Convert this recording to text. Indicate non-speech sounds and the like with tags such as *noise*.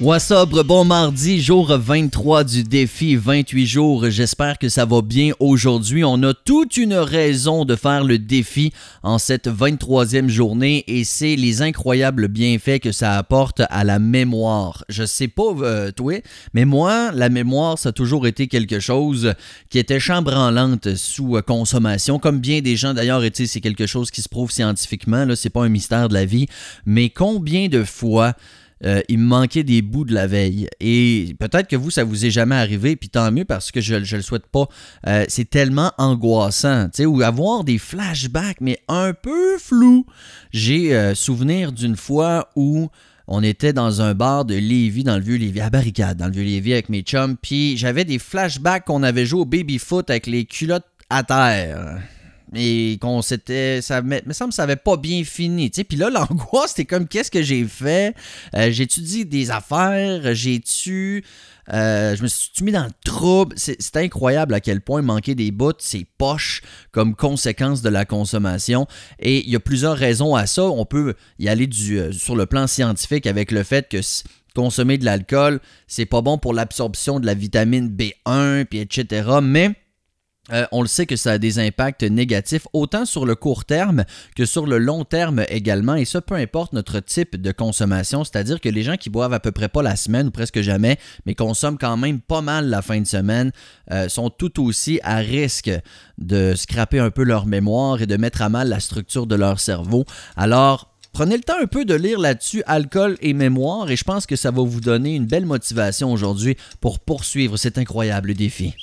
Up, bon mardi, jour 23 du défi, 28 jours. J'espère que ça va bien aujourd'hui. On a toute une raison de faire le défi en cette 23e journée et c'est les incroyables bienfaits que ça apporte à la mémoire. Je sais pas, euh, toi, mais moi, la mémoire, ça a toujours été quelque chose qui était chambranlante sous euh, consommation. Comme bien des gens d'ailleurs, et c'est quelque chose qui se prouve scientifiquement, là, c'est pas un mystère de la vie. Mais combien de fois euh, il me manquait des bouts de la veille. Et peut-être que vous, ça vous est jamais arrivé, puis tant mieux parce que je ne le souhaite pas. Euh, c'est tellement angoissant, tu sais, ou avoir des flashbacks, mais un peu flous. J'ai euh, souvenir d'une fois où on était dans un bar de Lévis, dans le vieux Lévis, à Barricade, dans le vieux Lévis avec mes chums, puis j'avais des flashbacks qu'on avait joué au baby-foot avec les culottes à terre et qu'on s'était ça me, semble ça avait pas bien fini tu puis là *laughs* l'angoisse c'était comme qu'est-ce que j'ai fait? Euh, j'ai-tu dit des affaires? J'ai-tu euh, je me suis mis dans le trouble? C'est incroyable à quel point manquer des bouts, c'est poche comme conséquence de la consommation. Et il y a plusieurs raisons à ça. On peut y aller du, euh, sur le plan scientifique avec le fait que consommer de l'alcool, c'est pas bon pour l'absorption de la vitamine B1, puis etc. Mais euh, on le sait que ça a des impacts négatifs autant sur le court terme que sur le long terme également, et ça peu importe notre type de consommation, c'est-à-dire que les gens qui boivent à peu près pas la semaine ou presque jamais, mais consomment quand même pas mal la fin de semaine, euh, sont tout aussi à risque de scraper un peu leur mémoire et de mettre à mal la structure de leur cerveau. Alors, Prenez le temps un peu de lire là-dessus alcool et mémoire et je pense que ça va vous donner une belle motivation aujourd'hui pour poursuivre cet incroyable défi.